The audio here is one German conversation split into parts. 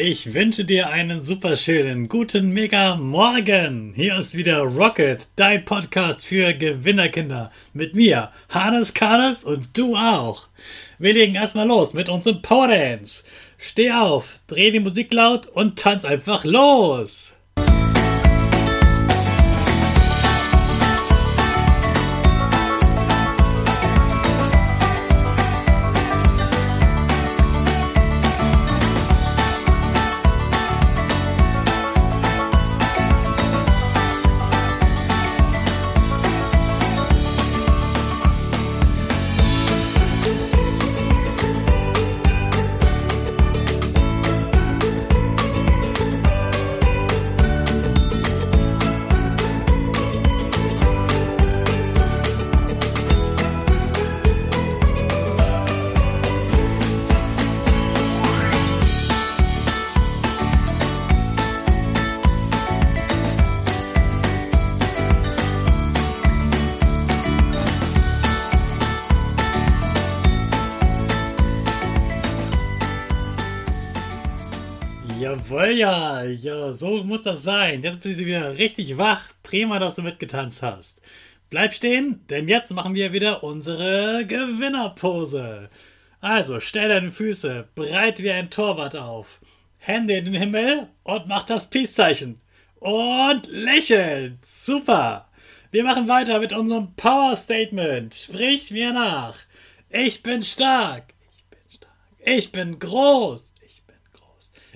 Ich wünsche dir einen superschönen guten Mega Morgen. Hier ist wieder Rocket, dein Podcast für Gewinnerkinder. Mit mir, Hannes Karnes und du auch. Wir legen erstmal los mit unserem Power Dance. Steh auf, dreh die Musik laut und tanz einfach los. Jawohl, ja, ja, so muss das sein. Jetzt bist du wieder richtig wach. Prima, dass du mitgetanzt hast. Bleib stehen, denn jetzt machen wir wieder unsere Gewinnerpose. Also, stell deine Füße breit wie ein Torwart auf. Hände in den Himmel und mach das Peace-Zeichen. Und lächeln. Super. Wir machen weiter mit unserem Power Statement. Sprich mir nach. Ich bin stark. Ich bin stark. Ich bin groß.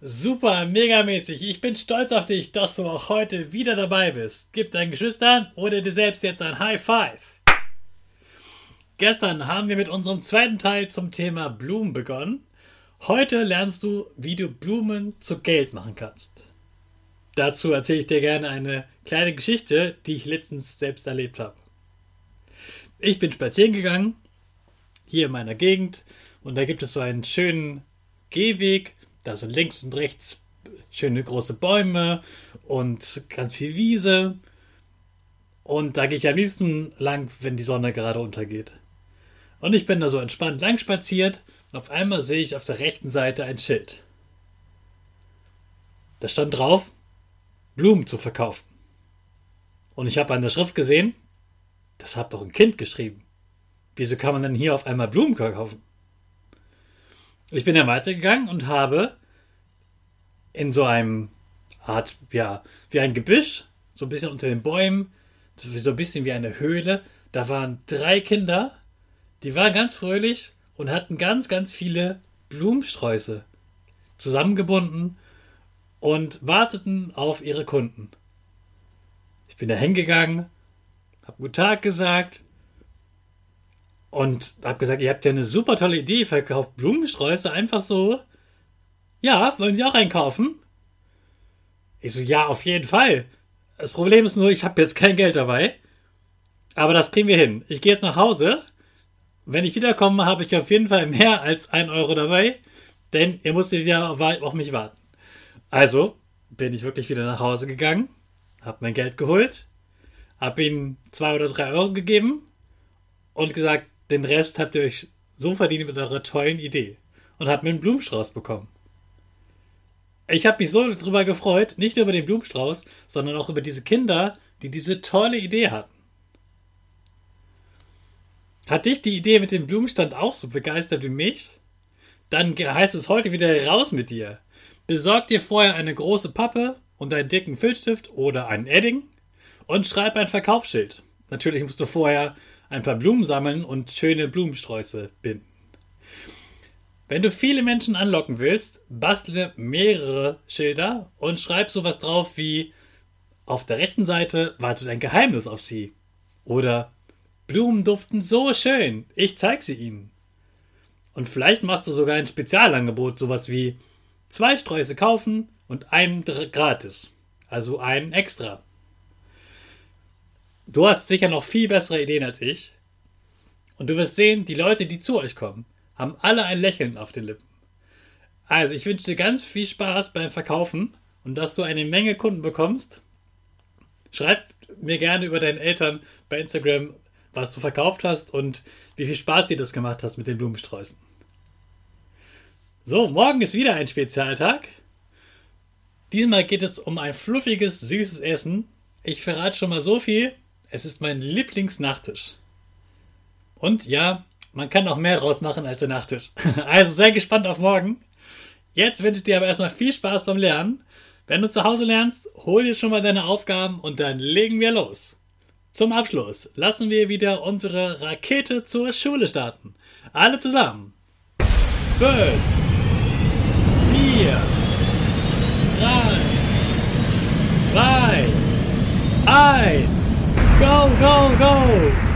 Super, megamäßig. Ich bin stolz auf dich, dass du auch heute wieder dabei bist. Gib deinen Geschwistern oder dir selbst jetzt ein High Five. Gestern haben wir mit unserem zweiten Teil zum Thema Blumen begonnen. Heute lernst du, wie du Blumen zu Geld machen kannst. Dazu erzähle ich dir gerne eine kleine Geschichte, die ich letztens selbst erlebt habe. Ich bin spazieren gegangen, hier in meiner Gegend, und da gibt es so einen schönen Gehweg da sind links und rechts schöne große Bäume und ganz viel Wiese. Und da gehe ich am liebsten lang, wenn die Sonne gerade untergeht. Und ich bin da so entspannt lang spaziert und auf einmal sehe ich auf der rechten Seite ein Schild. Da stand drauf, Blumen zu verkaufen. Und ich habe an der Schrift gesehen, das hat doch ein Kind geschrieben. Wieso kann man denn hier auf einmal Blumen verkaufen? Ich bin dann weitergegangen und habe in so einem Art, ja, wie ein Gebüsch, so ein bisschen unter den Bäumen, so ein bisschen wie eine Höhle. Da waren drei Kinder, die waren ganz fröhlich und hatten ganz, ganz viele Blumensträuße zusammengebunden und warteten auf ihre Kunden. Ich bin da hingegangen, hab Guten Tag gesagt und hab gesagt, ihr habt ja eine super tolle Idee, verkauft Blumensträuße einfach so ja, wollen Sie auch einkaufen? Ich so, ja, auf jeden Fall. Das Problem ist nur, ich habe jetzt kein Geld dabei. Aber das kriegen wir hin. Ich gehe jetzt nach Hause. Wenn ich wiederkomme, habe ich auf jeden Fall mehr als ein Euro dabei. Denn ihr musstet ja auf mich warten. Also bin ich wirklich wieder nach Hause gegangen, habe mein Geld geholt, habe ihnen zwei oder drei Euro gegeben und gesagt, den Rest habt ihr euch so verdient mit eurer tollen Idee. Und habe mir einen Blumenstrauß bekommen. Ich habe mich so darüber gefreut, nicht nur über den Blumenstrauß, sondern auch über diese Kinder, die diese tolle Idee hatten. Hat dich die Idee mit dem Blumenstand auch so begeistert wie mich? Dann heißt es heute wieder raus mit dir. Besorg dir vorher eine große Pappe und einen dicken Filzstift oder einen Edding und schreib ein Verkaufsschild. Natürlich musst du vorher ein paar Blumen sammeln und schöne Blumensträuße binden. Wenn du viele Menschen anlocken willst, bastle mehrere Schilder und schreib sowas drauf wie auf der rechten Seite wartet ein Geheimnis auf sie. Oder Blumen duften so schön, ich zeig sie ihnen. Und vielleicht machst du sogar ein Spezialangebot, sowas wie zwei Sträuße kaufen und einen gratis. Also einen extra. Du hast sicher noch viel bessere Ideen als ich. Und du wirst sehen, die Leute, die zu euch kommen, haben alle ein Lächeln auf den Lippen. Also, ich wünsche dir ganz viel Spaß beim Verkaufen und dass du eine Menge Kunden bekommst. Schreib mir gerne über deinen Eltern bei Instagram, was du verkauft hast und wie viel Spaß dir das gemacht hast mit den Blumensträußen. So, morgen ist wieder ein Spezialtag. Diesmal geht es um ein fluffiges, süßes Essen. Ich verrate schon mal so viel. Es ist mein Lieblingsnachtisch. Und ja, man kann noch mehr draus machen als der Nachtisch. Also sehr gespannt auf morgen. Jetzt wünsche ich dir aber erstmal viel Spaß beim Lernen. Wenn du zu Hause lernst, hol dir schon mal deine Aufgaben und dann legen wir los. Zum Abschluss lassen wir wieder unsere Rakete zur Schule starten. Alle zusammen. 5, 4, 3, 2, 1, go, go, go!